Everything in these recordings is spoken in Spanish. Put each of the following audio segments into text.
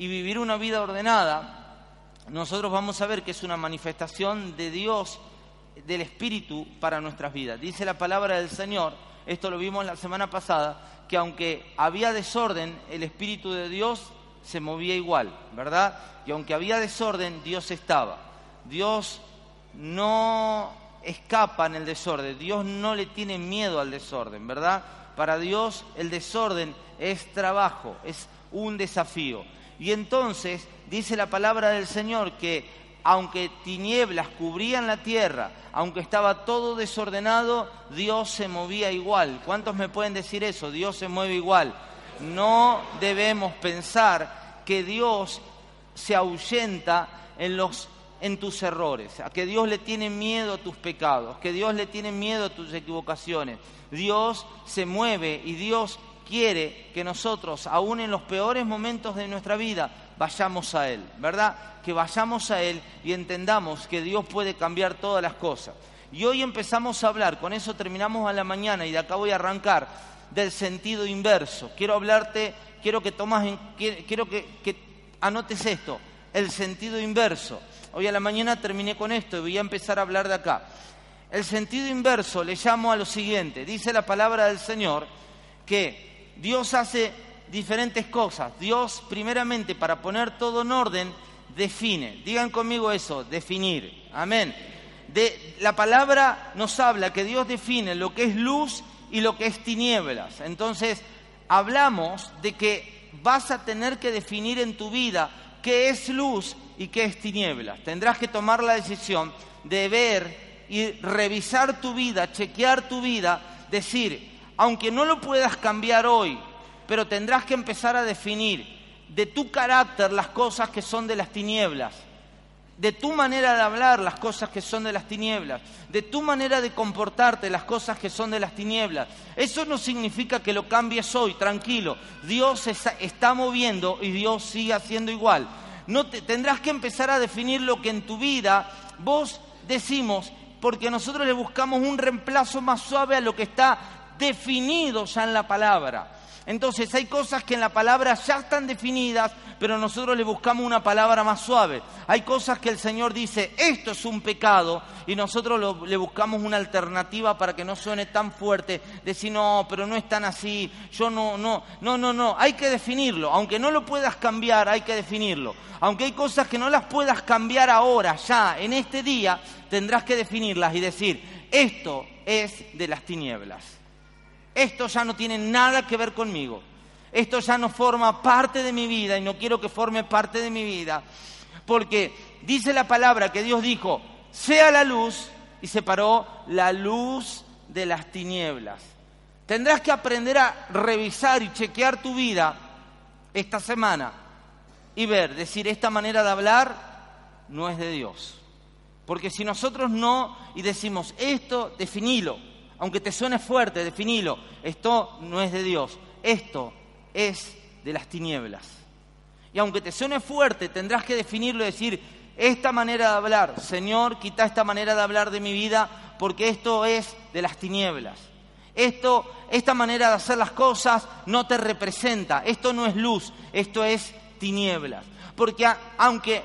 y vivir una vida ordenada, nosotros vamos a ver que es una manifestación de Dios, del Espíritu para nuestras vidas. Dice la palabra del Señor, esto lo vimos la semana pasada, que aunque había desorden, el Espíritu de Dios se movía igual, ¿verdad? Y aunque había desorden, Dios estaba. Dios no escapa en el desorden, Dios no le tiene miedo al desorden, ¿verdad? Para Dios el desorden es trabajo, es un desafío. Y entonces dice la palabra del Señor que aunque tinieblas cubrían la tierra, aunque estaba todo desordenado, Dios se movía igual. ¿Cuántos me pueden decir eso? Dios se mueve igual. No debemos pensar que Dios se ahuyenta en los en tus errores, a que Dios le tiene miedo a tus pecados, que Dios le tiene miedo a tus equivocaciones. Dios se mueve y Dios quiere que nosotros, aún en los peores momentos de nuestra vida, vayamos a Él, ¿verdad? Que vayamos a Él y entendamos que Dios puede cambiar todas las cosas. Y hoy empezamos a hablar, con eso terminamos a la mañana y de acá voy a arrancar del sentido inverso. Quiero hablarte, quiero que tomas, quiero que, que anotes esto, el sentido inverso. Hoy a la mañana terminé con esto y voy a empezar a hablar de acá. El sentido inverso le llamo a lo siguiente. Dice la palabra del Señor que Dios hace diferentes cosas. Dios, primeramente, para poner todo en orden, define. Digan conmigo eso, definir. Amén. La palabra nos habla que Dios define lo que es luz y lo que es tinieblas. Entonces, hablamos de que vas a tener que definir en tu vida qué es luz y qué es tinieblas. Tendrás que tomar la decisión de ver y revisar tu vida, chequear tu vida, decir, aunque no lo puedas cambiar hoy, pero tendrás que empezar a definir de tu carácter las cosas que son de las tinieblas, de tu manera de hablar las cosas que son de las tinieblas, de tu manera de comportarte las cosas que son de las tinieblas. Eso no significa que lo cambies hoy, tranquilo. Dios está moviendo y Dios sigue haciendo igual. No tendrás que empezar a definir lo que en tu vida vos decimos, porque nosotros le buscamos un reemplazo más suave a lo que está definido ya en la palabra. Entonces hay cosas que en la palabra ya están definidas, pero nosotros le buscamos una palabra más suave. Hay cosas que el Señor dice, esto es un pecado, y nosotros le buscamos una alternativa para que no suene tan fuerte, decir, no, pero no es tan así, yo no, no, no, no, no, hay que definirlo. Aunque no lo puedas cambiar, hay que definirlo. Aunque hay cosas que no las puedas cambiar ahora, ya, en este día, tendrás que definirlas y decir, esto es de las tinieblas esto ya no tiene nada que ver conmigo. Esto ya no forma parte de mi vida y no quiero que forme parte de mi vida. Porque dice la palabra que Dios dijo, sea la luz y separó la luz de las tinieblas. Tendrás que aprender a revisar y chequear tu vida esta semana y ver, decir, esta manera de hablar no es de Dios. Porque si nosotros no y decimos esto, definilo, aunque te suene fuerte, definilo, esto no es de Dios, esto es de las tinieblas. Y aunque te suene fuerte, tendrás que definirlo y decir, esta manera de hablar, Señor, quita esta manera de hablar de mi vida, porque esto es de las tinieblas. Esto, esta manera de hacer las cosas no te representa, esto no es luz, esto es tinieblas. Porque aunque, aunque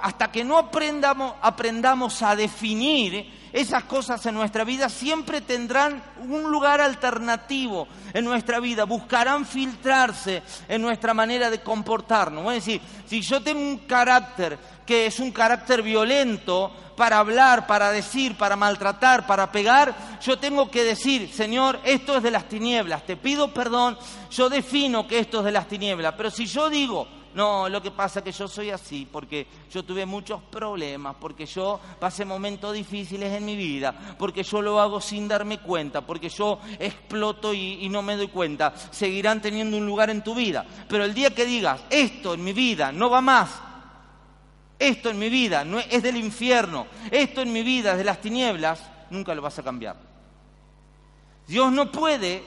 hasta que no aprendamos, aprendamos a definir, esas cosas en nuestra vida siempre tendrán un lugar alternativo en nuestra vida, buscarán filtrarse en nuestra manera de comportarnos. Es decir, si yo tengo un carácter que es un carácter violento para hablar, para decir, para maltratar, para pegar, yo tengo que decir, Señor, esto es de las tinieblas, te pido perdón, yo defino que esto es de las tinieblas, pero si yo digo, No, lo que pasa es que yo soy así, porque yo tuve muchos problemas, porque yo pasé momentos difíciles en mi vida, porque yo lo hago sin darme cuenta, porque yo exploto y, no me doy cuenta. Seguirán teniendo un lugar en tu vida. Pero el día que digas, esto en mi vida no va más, esto en mi vida es del infierno, esto en mi vida es de las tinieblas, nunca lo vas a cambiar. Dios no puede,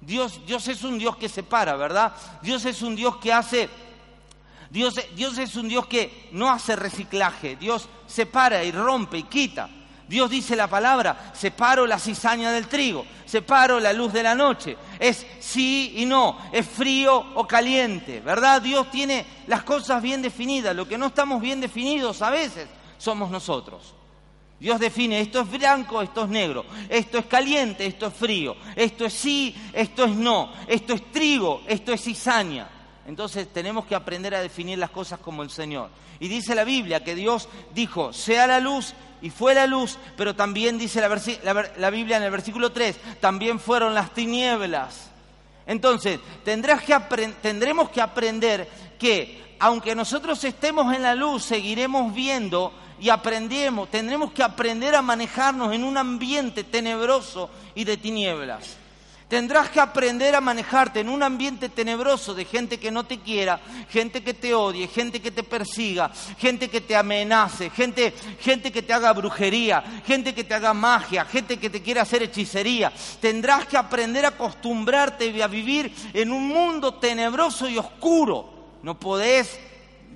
Dios, Dios es un Dios que separa, ¿verdad? Dios es un Dios que hace, Dios, es un Dios que no hace reciclaje, Dios separa y rompe y quita. Dios dice la palabra, separo la cizaña del trigo, separo la luz de la noche. Es sí y no, es frío o caliente, ¿verdad? Dios tiene las cosas bien definidas. Lo que no estamos bien definidos a veces somos nosotros. Dios define, esto es blanco, esto es negro, esto es caliente, esto es frío, esto es sí, esto es no, esto es trigo, esto es cizaña. Entonces tenemos que aprender a definir las cosas como el Señor. Y dice la Biblia que Dios dijo, sea la luz y fue la luz, pero también dice la, la, Biblia en el versículo 3, también fueron las tinieblas. Entonces, tendrás que tendremos que aprender que aunque nosotros estemos en la luz, seguiremos viendo y aprendemos, tendremos que aprender a manejarnos en un ambiente tenebroso y de tinieblas. Tendrás que aprender a manejarte en un ambiente tenebroso de gente que no te quiera, gente que te odie, gente que te persiga, gente que te amenace, gente, gente que te haga brujería, gente que te haga magia, gente que te quiera hacer hechicería. Tendrás que aprender a acostumbrarte a vivir en un mundo tenebroso y oscuro. No podés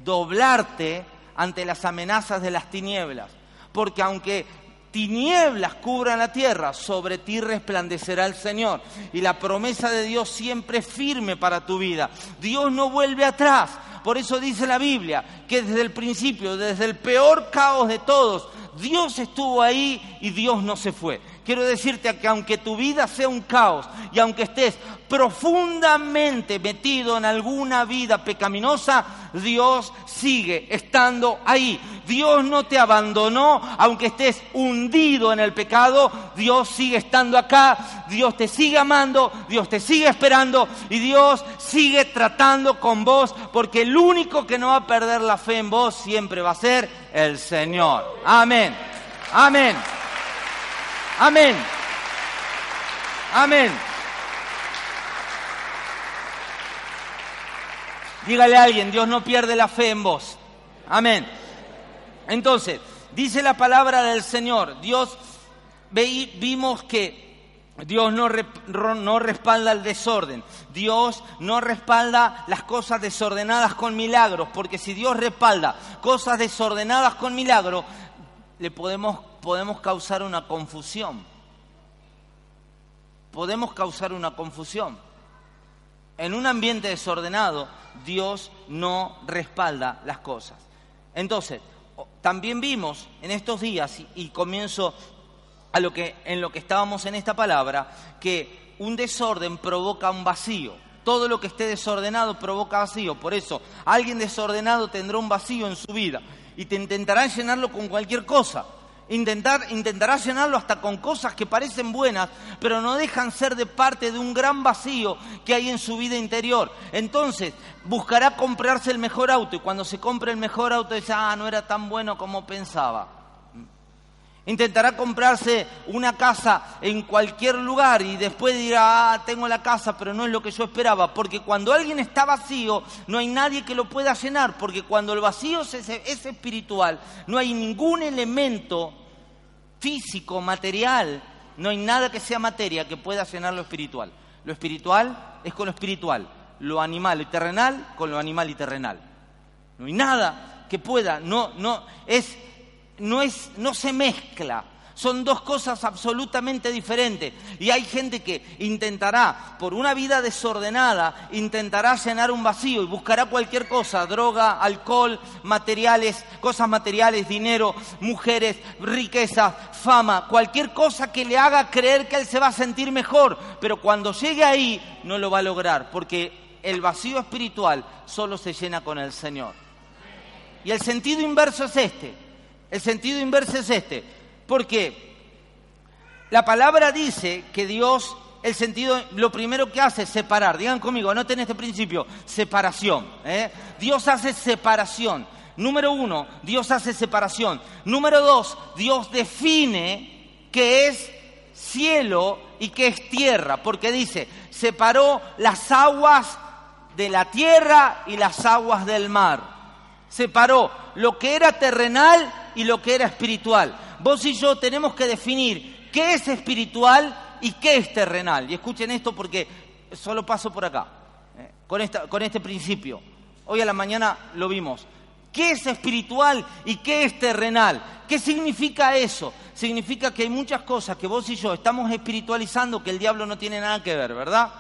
doblarte ante las amenazas de las tinieblas, porque aunque tinieblas cubran la tierra, sobre ti resplandecerá el Señor. Y la promesa de Dios siempre es firme para tu vida. Dios no vuelve atrás. Por eso dice la Biblia que desde el principio, desde el peor caos de todos, Dios estuvo ahí y Dios no se fue. Quiero decirte que aunque tu vida sea un caos y aunque estés profundamente metido en alguna vida pecaminosa, Dios sigue estando ahí. Dios no te abandonó, aunque estés hundido en el pecado, Dios sigue estando acá, Dios te sigue amando, Dios te sigue esperando y Dios sigue tratando con vos, porque el único que no va a perder la fe en vos siempre va a ser el Señor. Amén. Amén. Amén. Amén. Dígale a alguien, Dios no pierde la fe en vos. Amén. Entonces, dice la palabra del Señor, Dios, vimos que Dios no, no, respalda el desorden, Dios no respalda las cosas desordenadas con milagros, porque si Dios respalda cosas desordenadas con milagros, le podemos podemos causar una confusión. Podemos causar una confusión. En un ambiente desordenado, Dios no respalda las cosas. Entonces, también vimos en estos días, y, comienzo a lo que, en lo que estábamos en esta palabra, que un desorden provoca un vacío. Todo lo que esté desordenado provoca vacío. Por eso, alguien desordenado tendrá un vacío en su vida y te intentará llenarlo con cualquier cosa. Intentar, intentará llenarlo hasta con cosas que parecen buenas, pero no dejan ser de parte de un gran vacío que hay en su vida interior. Entonces, buscará comprarse el mejor auto y cuando se compre el mejor auto dice, ah, no era tan bueno como pensaba. Intentará comprarse una casa en cualquier lugar y después dirá, ah, tengo la casa, pero no es lo que yo esperaba. Porque cuando alguien está vacío, no hay nadie que lo pueda llenar. Porque cuando el vacío es, es espiritual, no hay ningún elemento físico, material. No hay nada que sea materia que pueda llenar lo espiritual. Lo espiritual es con lo espiritual, lo animal y terrenal con lo animal y terrenal. No hay nada que pueda, no, no, es, no es, no se mezcla. Son dos cosas absolutamente diferentes. Y hay gente que intentará, por una vida desordenada, intentará llenar un vacío y buscará cualquier cosa, droga, alcohol, materiales, cosas materiales, dinero, mujeres, riqueza, fama, cualquier cosa que le haga creer que él se va a sentir mejor. Pero cuando llegue ahí, no lo va a lograr, porque el vacío espiritual solo se llena con el Señor. Y el sentido inverso es este. El sentido inverso es este porque la palabra dice que Dios el sentido, lo primero que hace es separar. Digan conmigo, anoten este principio, separación. ¿eh? Dios hace separación. Número uno, Dios hace separación. Número dos, Dios define qué es cielo y qué es tierra, porque dice, separó las aguas de la tierra y las aguas del mar. Separó lo que era terrenal y lo que era espiritual. Vos y yo tenemos que definir qué es espiritual y qué es terrenal. Y escuchen esto porque solo paso por acá, eh, con, esta, con este principio. Hoy a la mañana lo vimos. ¿Qué es espiritual y qué es terrenal? ¿Qué significa eso? Significa que hay muchas cosas que vos y yo estamos espiritualizando que el diablo no tiene nada que ver, ¿verdad?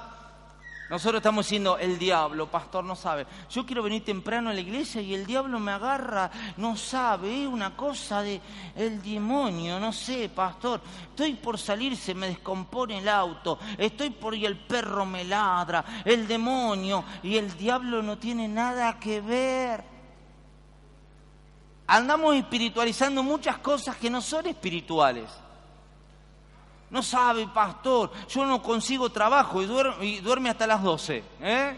Nosotros estamos diciendo, el diablo, pastor, no sabe. Yo quiero venir temprano a la iglesia y el diablo me agarra, no sabe, es una cosa de el demonio, no sé, pastor. Estoy por salir, se me descompone el auto, estoy por y el perro me ladra, el demonio y el diablo no tiene nada que ver. Andamos espiritualizando muchas cosas que no son espirituales. No sabe, pastor, yo no consigo trabajo y duerme, hasta las 12. ¿eh?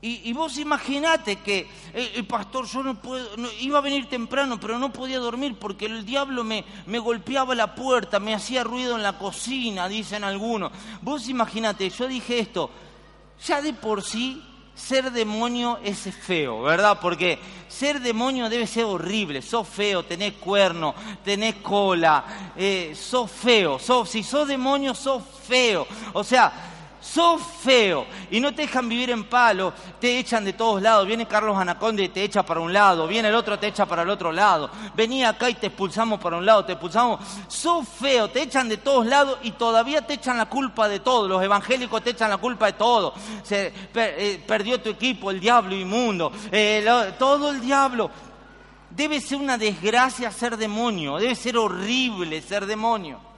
Y, vos imaginate que, el pastor, yo no puedo, iba a venir temprano, pero no podía dormir porque el diablo me, me golpeaba la puerta, me hacía ruido en la cocina, dicen algunos. Vos imaginate, yo dije esto, ya de por sí ser demonio es feo, ¿verdad? Porque ser demonio debe ser horrible. Sos feo, tenés cuerno, tenés cola, eh, sos feo. si sos demonio, sos feo. O sea, sos feo y no te dejan vivir en palo, te echan de todos lados. Viene Carlos Anaconde y te echa para un lado, viene el otro, te echa para el otro lado. Vení acá y te expulsamos para un lado, te expulsamos. Sos feo, te echan de todos lados y todavía te echan la culpa de todo. Los evangélicos te echan la culpa de todo. Se, eh, perdió tu equipo, el diablo inmundo, eh, todo el diablo. Debe ser una desgracia ser demonio, debe ser horrible ser demonio.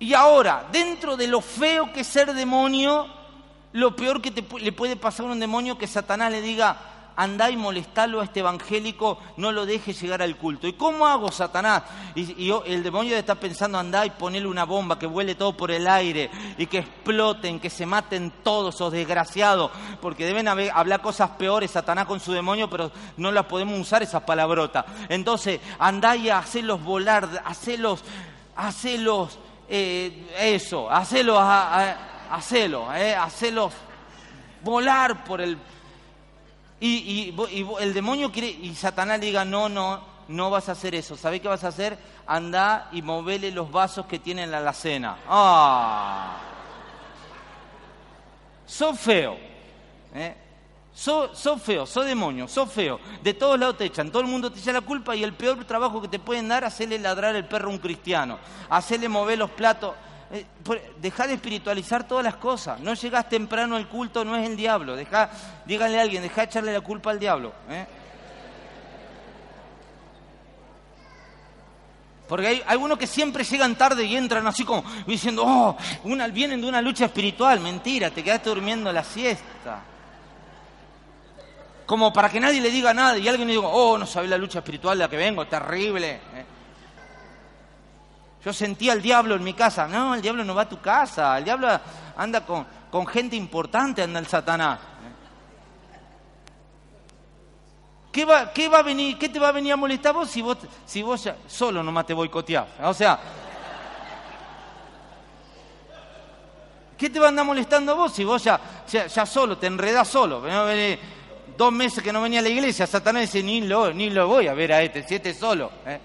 Y ahora, dentro de lo feo que es ser demonio, lo peor que le puede pasar a un demonio que Satanás le diga, andá y molestalo a este evangélico, no lo deje llegar al culto. ¿Y cómo hago, Satanás? Y, el demonio está pensando, andá y ponerle una bomba, que vuele todo por el aire, y que exploten, que se maten todos esos desgraciados, porque deben hablar cosas peores, Satanás con su demonio, pero no las podemos usar esas palabrotas. Entonces, andá y hacelos volar, hacelos, hacelos eh, eso, hacelo, hacelo, eh, hacelo volar por el... Y, el demonio quiere, y Satanás le diga, no, no, no vas a hacer eso. ¿Sabés qué vas a hacer? Anda y movele los vasos que tiene en la alacena. ¡Ah! Sos feo. ¿eh? Sos, feo, sos demonio, sos feo. De todos lados te echan, todo el mundo te echa la culpa y el peor trabajo que te pueden dar es hacerle ladrar el perro a un cristiano, hacerle mover los platos. Eh, deja de espiritualizar todas las cosas. No llegas temprano al culto, no es el diablo. Deja, díganle a alguien, deja de echarle la culpa al diablo. ¿eh? Porque hay algunos que siempre llegan tarde y entran así como diciendo, oh, vienen de una lucha espiritual. Mentira, te quedaste durmiendo la siesta como para que nadie le diga nada y alguien le diga, oh, no sabe la lucha espiritual de la que vengo, terrible. ¿eh? Yo sentía al diablo en mi casa. No, el diablo no va a tu casa. El diablo anda con, gente importante, anda el Satanás. ¿eh? ¿Qué va, ¿Qué va a venir, qué te va a venir a molestar vos si vos, si vos ya, solo nomás te boicoteás? O sea, ¿qué te va a andar molestando vos si vos ya, ya, solo, te enredás solo? Dos meses que no venía a la iglesia, Satanás dice, ni lo, ni lo voy a ver a este, si este solo. ¿eh?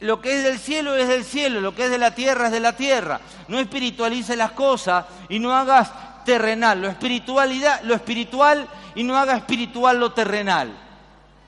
Lo que es del cielo es del cielo, lo que es de la tierra es de la tierra. No espiritualice las cosas y no hagas terrenal, lo espiritualidad, lo espiritual y no haga espiritual lo terrenal.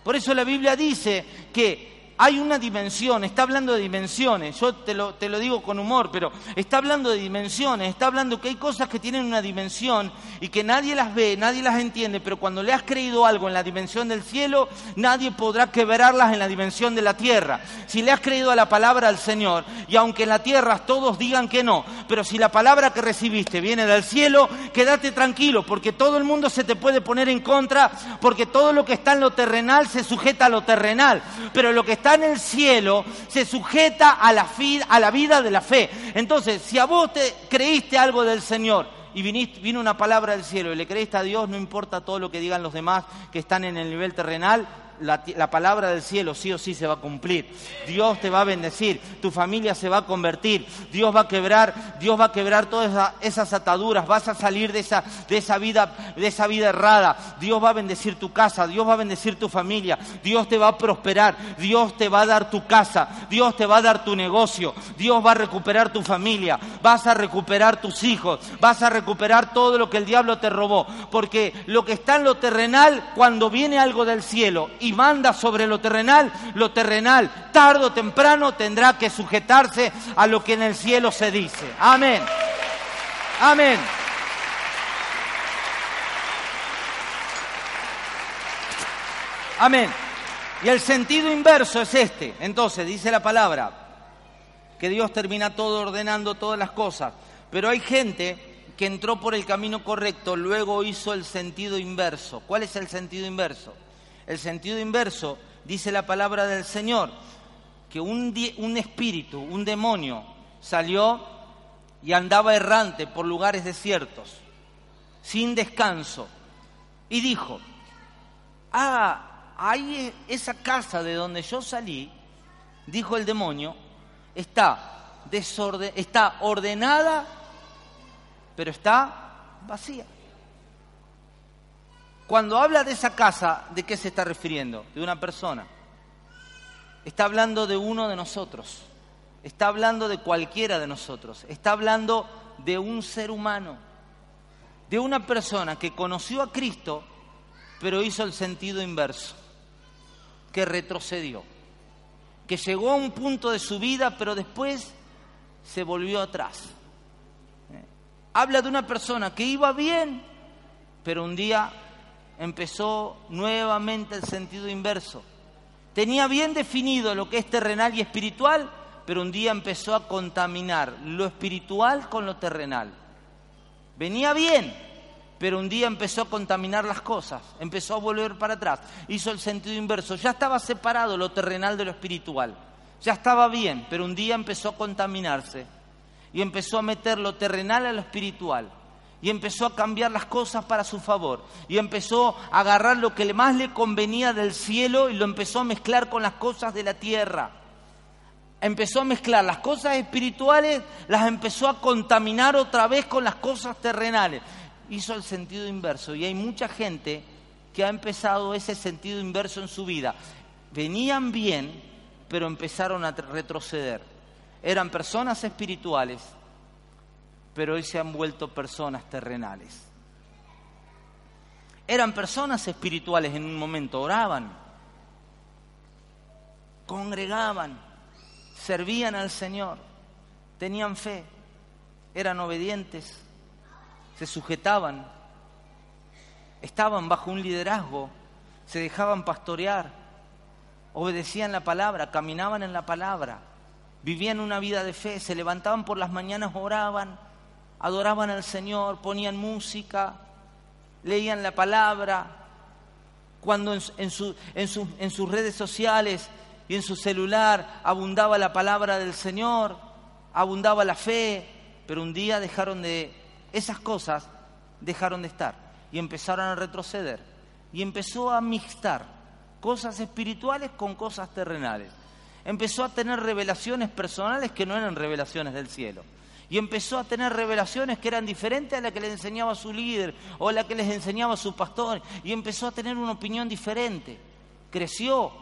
Por eso la Biblia dice que hay una dimensión, está hablando de dimensiones, yo te lo, te lo digo con humor, pero está hablando de dimensiones, está hablando que hay cosas que tienen una dimensión y que nadie las ve, nadie las entiende, pero cuando le has creído algo en la dimensión del cielo, nadie podrá quebrarlas en la dimensión de la tierra. Si le has creído a la palabra del Señor, y aunque en la tierra todos digan que no, Pero si la palabra que recibiste viene del cielo, quédate tranquilo, porque todo el mundo se te puede poner en contra, porque todo lo que está en lo terrenal se sujeta a lo terrenal, pero lo que está en el cielo se sujeta a la, a la vida de la fe. Entonces, si a vos te creíste algo del Señor, y viniste, vino una palabra del cielo y le creíste a Dios, no importa todo lo que digan los demás que están en el nivel terrenal, la, palabra del cielo sí o sí se va a cumplir. Dios te va a bendecir, tu familia se va a convertir, Dios va a quebrar, Dios va a quebrar todas esas ataduras, vas a salir de esa, de esa vida, de esa vida errada. Dios va a bendecir tu casa, Dios va a bendecir tu familia, Dios te va a prosperar, Dios te va a dar tu casa, Dios te va a dar tu negocio, Dios va a recuperar tu familia, vas a recuperar tus hijos, vas a recuperar todo lo que el diablo te robó, porque lo que está en lo terrenal, cuando viene algo del cielo manda sobre lo terrenal, lo terrenal tarde o temprano tendrá que sujetarse a lo que en el cielo se dice. Amén. Amén. Amén. Y el sentido inverso es este. Entonces, dice la palabra, que Dios termina todo ordenando todas las cosas. Pero hay gente que entró por el camino correcto, luego hizo el sentido inverso. ¿Cuál es el sentido inverso? El sentido inverso, dice la palabra del Señor, que un, espíritu, un demonio, salió y andaba errante por lugares desiertos, sin descanso, y dijo, ah, ahí esa casa de donde yo salí, dijo el demonio, está, está ordenada, pero está vacía. Cuando habla de esa casa, ¿de qué se está refiriendo? De una persona. Está hablando de uno de nosotros. Está hablando de cualquiera de nosotros. Está hablando de un ser humano. De una persona que conoció a Cristo, pero hizo el sentido inverso. Que retrocedió. Que llegó a un punto de su vida, pero después se volvió atrás. Habla de una persona que iba bien, pero un día empezó nuevamente el sentido inverso. Tenía bien definido lo que es terrenal y espiritual, pero un día empezó a contaminar lo espiritual con lo terrenal. Venía bien, pero un día empezó a contaminar las cosas, empezó a volver para atrás, hizo el sentido inverso, ya estaba separado lo terrenal de lo espiritual, ya estaba bien, pero un día empezó a contaminarse y empezó a meter lo terrenal a lo espiritual y empezó a cambiar las cosas para su favor y empezó a agarrar lo que más le convenía del cielo y lo empezó a mezclar con las cosas de la tierra. Empezó a mezclar las cosas espirituales, las empezó a contaminar otra vez con las cosas terrenales. Hizo el sentido inverso y hay mucha gente que ha empezado ese sentido inverso en su vida. Venían bien, pero empezaron a retroceder. Eran personas espirituales, pero hoy se han vuelto personas terrenales. Eran personas espirituales en un momento, oraban, congregaban, servían al Señor, tenían fe, eran obedientes, se sujetaban, estaban bajo un liderazgo, se dejaban pastorear, obedecían la palabra, caminaban en la palabra, vivían una vida de fe, se levantaban por las mañanas, oraban, adoraban al Señor, ponían música, leían la palabra, cuando en, sus redes sociales y en su celular abundaba la palabra del Señor, abundaba la fe, pero un día dejaron de, esas cosas dejaron de estar y empezaron a retroceder y empezó a mixtar cosas espirituales con cosas terrenales. Empezó a tener revelaciones personales que no eran revelaciones del cielo y empezó a tener revelaciones que eran diferentes a la que le enseñaba su líder o a la que les enseñaba su pastor y empezó a tener una opinión diferente. Creció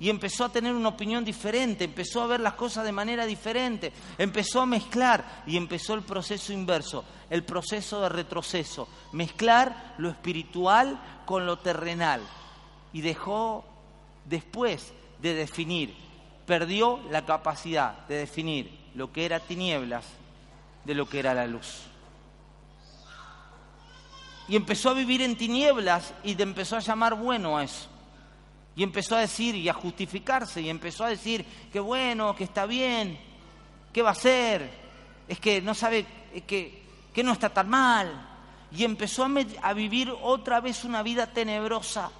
y empezó a tener una opinión diferente, empezó a ver las cosas de manera diferente, empezó a mezclar y empezó el proceso inverso, el proceso de retroceso, mezclar lo espiritual con lo terrenal y dejó después de definir, perdió la capacidad de definir lo que era tinieblas de lo que era la luz. Y empezó a vivir en tinieblas y empezó a llamar bueno a eso. Y empezó a decir y a justificarse y empezó a decir que bueno, que está bien, que va a ser, es que no sabe que, que no está tan mal. Y empezó a vivir otra vez una vida tenebrosa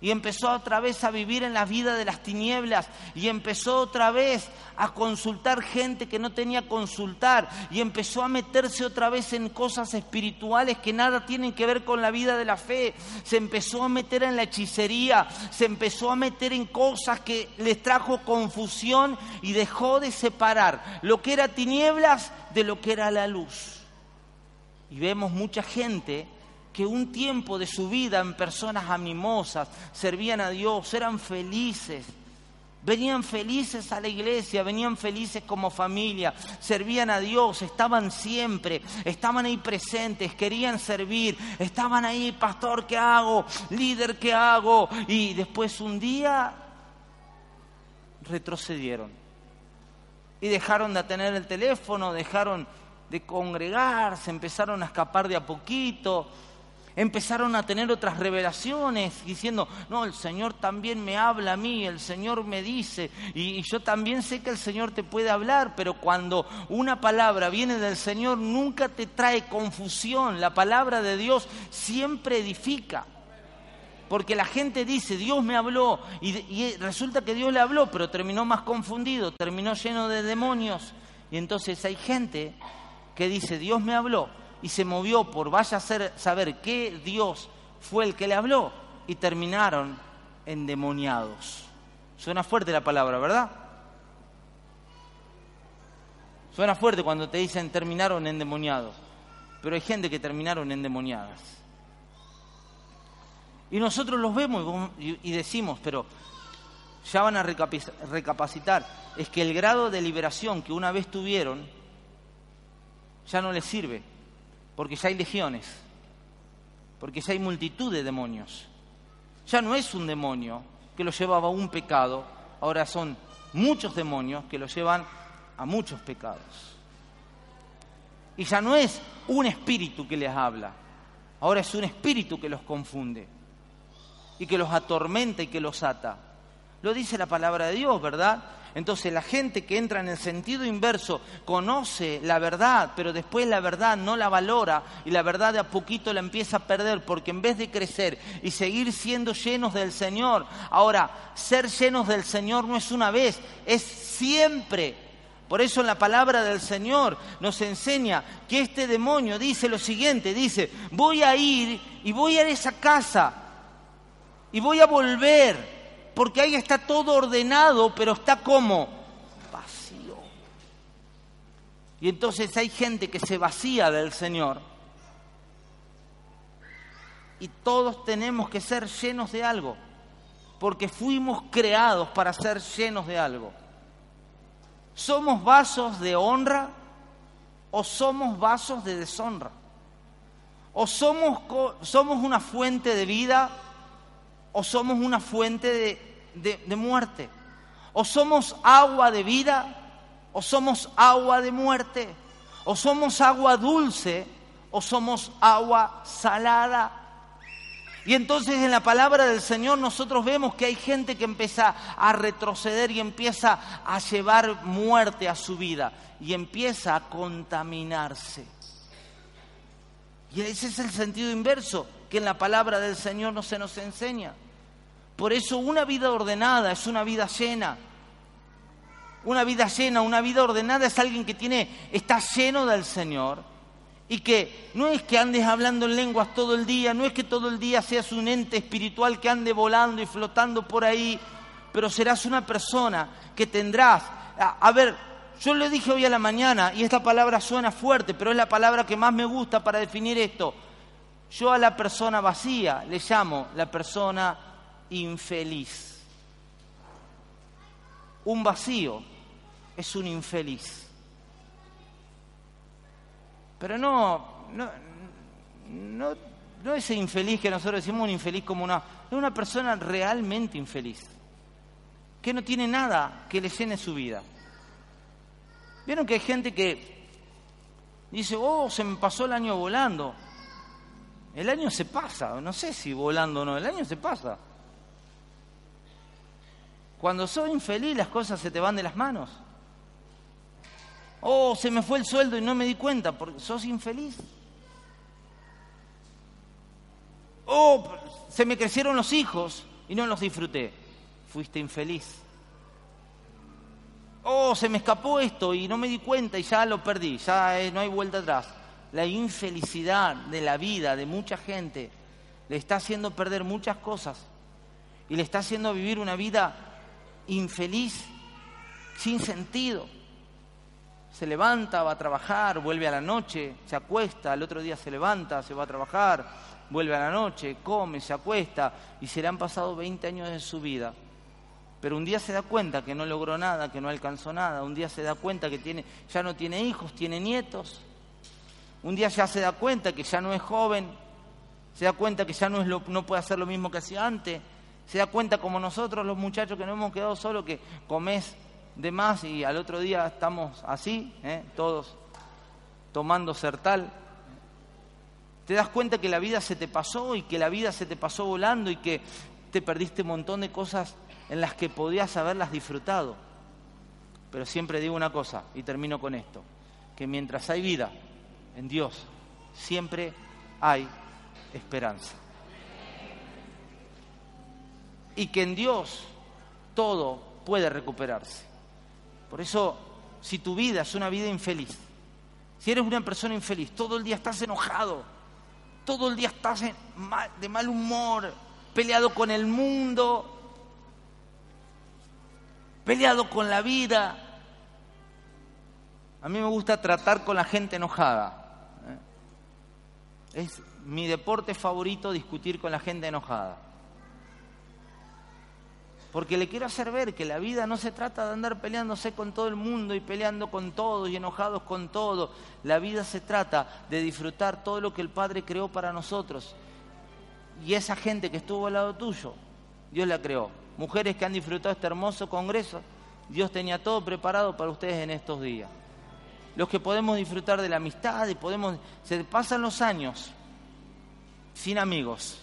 y empezó otra vez a vivir en la vida de las tinieblas y empezó otra vez a consultar gente que no tenía consultar y empezó a meterse otra vez en cosas espirituales que nada tienen que ver con la vida de la fe. Se empezó a meter en la hechicería, se empezó a meter en cosas que les trajo confusión y dejó de separar lo que era tinieblas de lo que era la luz. Y vemos mucha gente que un tiempo de su vida en personas amimosas servían a Dios, eran felices, venían felices a la iglesia, venían felices como familia, servían a Dios, estaban siempre, estaban ahí presentes, querían servir, estaban ahí, pastor, ¿qué hago? Líder, ¿qué hago? Y después un día retrocedieron y dejaron de tener el teléfono, dejaron de congregarse, empezaron a escapar de a poquito empezaron a tener otras revelaciones diciendo, no, el Señor también me habla a mí, el Señor me dice, y, yo también sé que el Señor te puede hablar, pero cuando una palabra viene del Señor nunca te trae confusión, la palabra de Dios siempre edifica. Porque la gente dice, Dios me habló, y, resulta que Dios le habló, pero terminó más confundido, terminó lleno de demonios. Y entonces hay gente que dice, Dios me habló, y se movió por vaya a saber qué Dios fue el que le habló y terminaron endemoniados. Suena fuerte la palabra, ¿verdad? Suena fuerte cuando te dicen terminaron endemoniados, pero hay gente que terminaron endemoniadas. Y nosotros los vemos y decimos, pero ya van a recapacitar, es que el grado de liberación que una vez tuvieron ya no les sirve porque ya hay legiones, porque ya hay multitud de demonios. Ya no es un demonio que lo llevaba a un pecado, ahora son muchos demonios que lo llevan a muchos pecados. Y ya no es un espíritu que les habla, ahora es un espíritu que los confunde y que los atormenta y que los ata. Lo dice la palabra de Dios, ¿verdad? Entonces la gente que entra en el sentido inverso conoce la verdad, pero después la verdad no la valora y la verdad de a poquito la empieza a perder porque en vez de crecer y seguir siendo llenos del Señor, ahora ser llenos del Señor no es una vez, es siempre. Por eso la palabra del Señor nos enseña que este demonio dice lo siguiente, dice, voy a ir y voy a esa casa y voy a volver porque ahí está todo ordenado, pero está como vacío. Y entonces hay gente que se vacía del Señor. Y todos tenemos que ser llenos de algo, porque fuimos creados para ser llenos de algo. ¿Somos vasos de honra o somos vasos de deshonra? ¿O somos, somos una fuente de vida o somos una fuente de, de, muerte. O somos agua de vida o somos agua de muerte. O somos agua dulce o somos agua salada. Y entonces en la palabra del Señor nosotros vemos que hay gente que empieza a retroceder y empieza a llevar muerte a su vida y empieza a contaminarse. Y ese es el sentido inverso que en la palabra del Señor no se nos enseña. Por eso una vida ordenada es una vida llena. Una vida llena, una vida ordenada es alguien que tiene, está lleno del Señor y que no es que andes hablando en lenguas todo el día, no es que todo el día seas un ente espiritual que ande volando y flotando por ahí, pero serás una persona que tendrás, a, a ver, yo le dije hoy a la mañana, y esta palabra suena fuerte, pero es la palabra que más me gusta para definir esto. Yo a la persona vacía le llamo la persona infeliz. Un vacío es un infeliz. Pero no, no, no, no ese infeliz que nosotros decimos un infeliz como una, es una persona realmente infeliz, que no tiene nada que le llene su vida. Vieron que hay gente que dice, oh, se me pasó el año volando. El año se pasa, no sé si volando o no, el año se pasa. Cuando sos infeliz las cosas se te van de las manos. Oh, se me fue el sueldo y no me di cuenta porque sos infeliz. Oh, se me crecieron los hijos y no los disfruté. Fuiste infeliz. Oh, se me escapó esto y no me di cuenta y ya lo perdí, ya no hay vuelta atrás. La infelicidad de la vida de mucha gente le está haciendo perder muchas cosas y le está haciendo vivir una vida infeliz, sin sentido. Se levanta, va a trabajar, vuelve a la noche, se acuesta, al otro día se levanta, se va a trabajar, vuelve a la noche, come, se acuesta y se le han pasado 20 años de su vida. Pero un día se da cuenta que no logró nada, que no alcanzó nada, un día se da cuenta que tiene, ya no tiene hijos, tiene nietos. Un día ya se da cuenta que ya no es joven, se da cuenta que ya no, es lo, no puede hacer lo mismo que hacía antes, se da cuenta como nosotros los muchachos que nos hemos quedado solos que comés de más y al otro día estamos así, ¿eh? todos tomando sertal. Te das cuenta que la vida se te pasó y que la vida se te pasó volando y que te perdiste un montón de cosas en las que podías haberlas disfrutado. Pero siempre digo una cosa y termino con esto, que mientras hay vida en Dios, siempre hay esperanza. Y que en Dios todo puede recuperarse. Por eso, si tu vida es una vida infeliz, si eres una persona infeliz, todo el día estás enojado, todo el día estás de mal humor, peleado con el mundo, peleado con la vida. A mí me gusta tratar con la gente enojada. ¿eh? Es mi deporte favorito discutir con la gente enojada. Porque le quiero hacer ver que la vida no se trata de andar peleándose con todo el mundo y peleando con todos y enojados con todo. La vida se trata de disfrutar todo lo que el Padre creó para nosotros. Y esa gente que estuvo al lado tuyo, Dios la creó. Mujeres que han disfrutado este hermoso congreso, Dios tenía todo preparado para ustedes en estos días. Los que podemos disfrutar de la amistad y podemos... Se pasan los años sin amigos,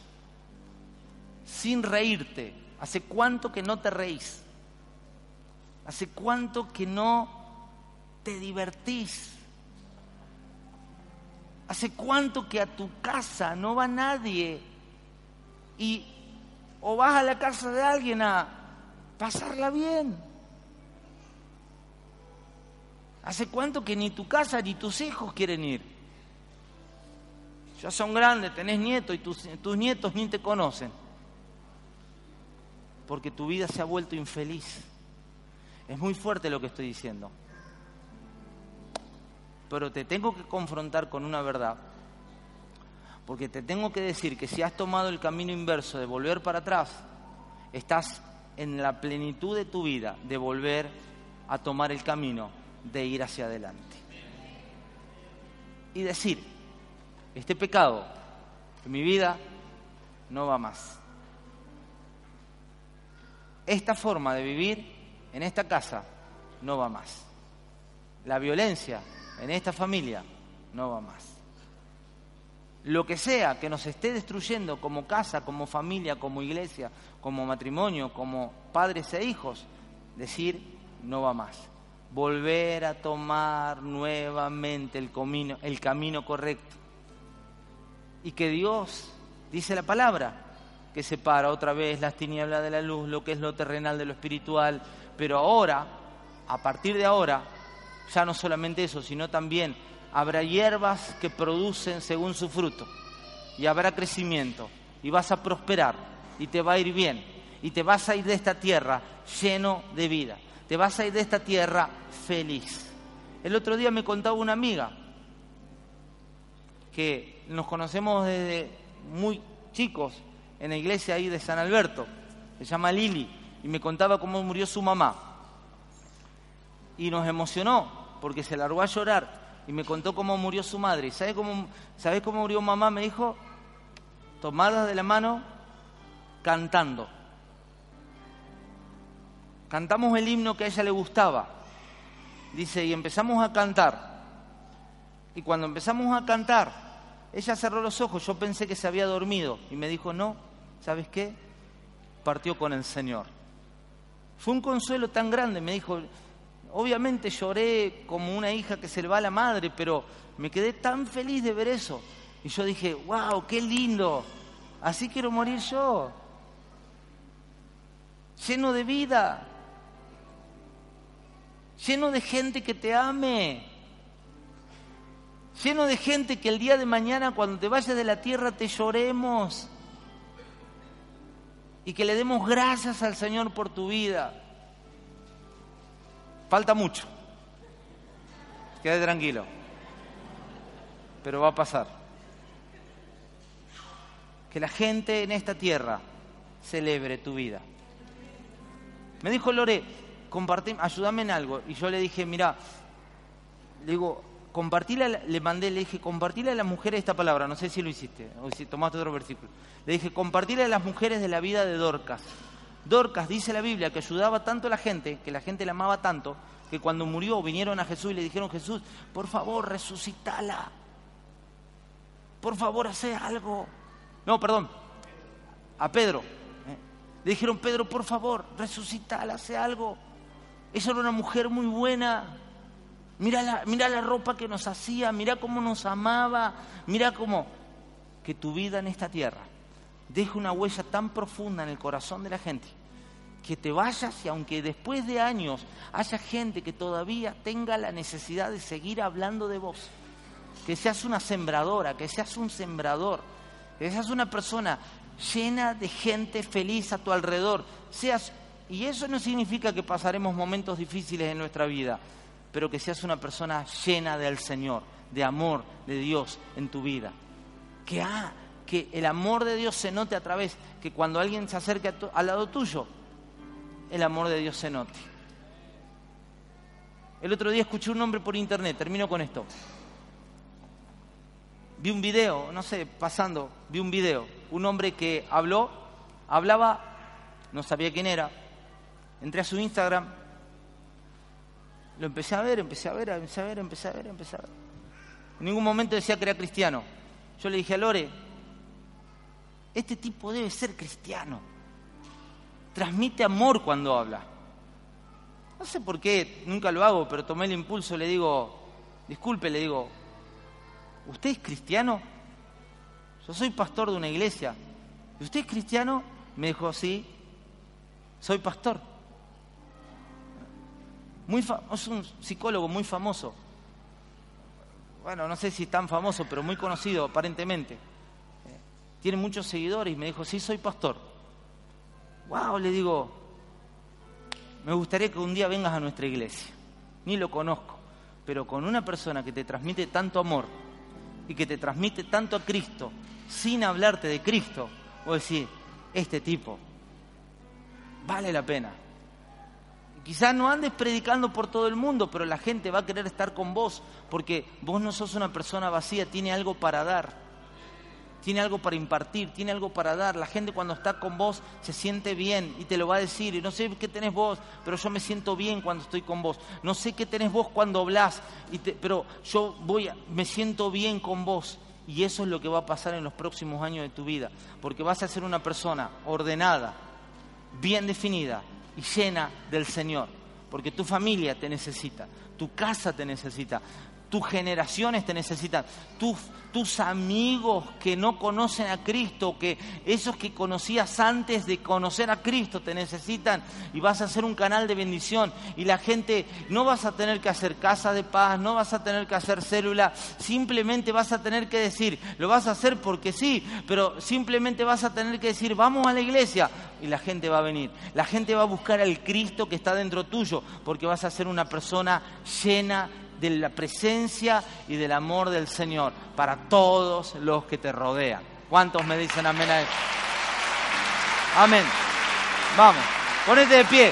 sin reírte. ¿Hace cuánto que no te reís? ¿Hace cuánto que no te divertís? ¿Hace cuánto que a tu casa no va nadie? Y o vas a la casa de alguien a pasarla bien. ¿Hace cuánto que ni tu casa ni tus hijos quieren ir? Ya son grandes, tenés nietos y tus, tus nietos ni te conocen. Porque tu vida se ha vuelto infeliz. Es muy fuerte lo que estoy diciendo. Pero te tengo que confrontar con una verdad. Porque te tengo que decir que si has tomado el camino inverso de volver para atrás, estás en la plenitud de tu vida de volver a tomar el camino de ir hacia adelante. Y decir, este pecado en mi vida no va más. Esta forma de vivir en esta casa no va más. La violencia en esta familia no va más. Lo que sea que nos esté destruyendo como casa, como familia, como iglesia, como matrimonio, como padres e hijos, decir no va más. Volver a tomar nuevamente el camino, correcto. Y que Dios, dice la palabra, que separa otra vez las tinieblas de la luz, lo que es lo terrenal de lo espiritual. Pero ahora, a partir de ahora, ya no solamente eso, sino también habrá hierbas que producen según su fruto y habrá crecimiento y vas a prosperar y te va a ir bien y te vas a ir de esta tierra lleno de vida, te vas a ir de esta tierra feliz. El otro día me contaba una amiga que nos conocemos desde muy chicos en la iglesia ahí de San Alberto, se llama Lili, y me contaba cómo murió su mamá. Y nos emocionó porque se largó a llorar y me contó cómo murió su madre. ¿Sabes cómo, ¿Sabes cómo murió mamá? Me dijo, tomadas de la mano, cantando. Cantamos el himno que a ella le gustaba. Dice, y empezamos a cantar. Y cuando empezamos a cantar, ella cerró los ojos, yo pensé que se había dormido. Y me dijo, no, ¿sabes qué? Partió con el Señor. Fue un consuelo tan grande, me dijo, obviamente lloré como una hija que se le va a la madre, pero me quedé tan feliz de ver eso. Y yo dije, wow, qué lindo, así quiero morir yo, lleno de vida, lleno de gente que te ame, lleno de gente que el día de mañana cuando te vayas de la tierra te lloremos y que le demos gracias al Señor por tu vida. Falta mucho. Quede tranquilo. Pero va a pasar. Que la gente en esta tierra celebre tu vida. Me dijo Lore, ayúdame en algo. Y yo le dije, mira, le digo, compartirle, le mandé, le dije, compartirle a las mujeres esta palabra, no sé si lo hiciste, o si tomaste otro versículo. Le dije, compartirle a las mujeres de la vida de Dorcas. Dorcas, dice la Biblia, que ayudaba tanto a la gente, que la gente la amaba tanto, que cuando murió vinieron a Jesús y le dijeron, Jesús, por favor, resucitala. Por favor, hace algo. No, perdón, a Pedro. ¿eh? Le dijeron, Pedro, por favor, resucitala, hace algo. Esa era una mujer muy buena, Mira la, mira la ropa que nos hacía, mira cómo nos amaba, mira cómo que tu vida en esta tierra deje una huella tan profunda en el corazón de la gente que te vayas y aunque después de años haya gente que todavía tenga la necesidad de seguir hablando de vos, que seas una sembradora, que seas un sembrador, que seas una persona llena de gente feliz a tu alrededor, seas y eso no significa que pasaremos momentos difíciles en nuestra vida pero que seas una persona llena del Señor, de amor de Dios en tu vida. Que, ah, que el amor de Dios se note a través, que cuando alguien se acerque al lado tuyo, el amor de Dios se note. El otro día escuché un nombre por internet, termino con esto. Vi un video, no sé, pasando, vi un video, un hombre que habló, hablaba, no sabía quién era, entré a su Instagram, lo empecé a ver, empecé a ver, empecé a ver, empecé a ver, empecé a ver. En ningún momento decía que era cristiano. Yo le dije a Lore, este tipo debe ser cristiano. Transmite amor cuando habla. No sé por qué, nunca lo hago, pero tomé el impulso, le digo, disculpe, le digo, ¿usted es cristiano? Yo soy pastor de una iglesia. ¿Y usted es cristiano? Me dijo, sí, soy pastor es un psicólogo muy famoso. Bueno, no sé si tan famoso, pero muy conocido aparentemente. Eh, tiene muchos seguidores y me dijo, sí, soy pastor. Wow, le digo, me gustaría que un día vengas a nuestra iglesia. Ni lo conozco, pero con una persona que te transmite tanto amor y que te transmite tanto a Cristo, sin hablarte de Cristo, o decir, este tipo vale la pena. Quizás no andes predicando por todo el mundo, pero la gente va a querer estar con vos, porque vos no sos una persona vacía, tiene algo para dar, tiene algo para impartir, tiene algo para dar. La gente cuando está con vos se siente bien y te lo va a decir. Y no sé qué tenés vos, pero yo me siento bien cuando estoy con vos. No sé qué tenés vos cuando hablás, pero yo voy, me siento bien con vos. Y eso es lo que va a pasar en los próximos años de tu vida, porque vas a ser una persona ordenada, bien definida, y llena del Señor, porque tu familia te necesita, tu casa te necesita, tus generaciones te necesitan, tus, tus amigos que no conocen a Cristo, que esos que conocías antes de conocer a Cristo te necesitan y vas a ser un canal de bendición y la gente no vas a tener que hacer casa de paz, no vas a tener que hacer célula, simplemente vas a tener que decir, lo vas a hacer porque sí, pero simplemente vas a tener que decir, vamos a la iglesia y la gente va a venir. La gente va a buscar al Cristo que está dentro tuyo porque vas a ser una persona llena de la presencia y del amor del Señor para todos los que te rodean. ¿Cuántos me dicen amén a eso? Amén. Vamos, ponete de pie.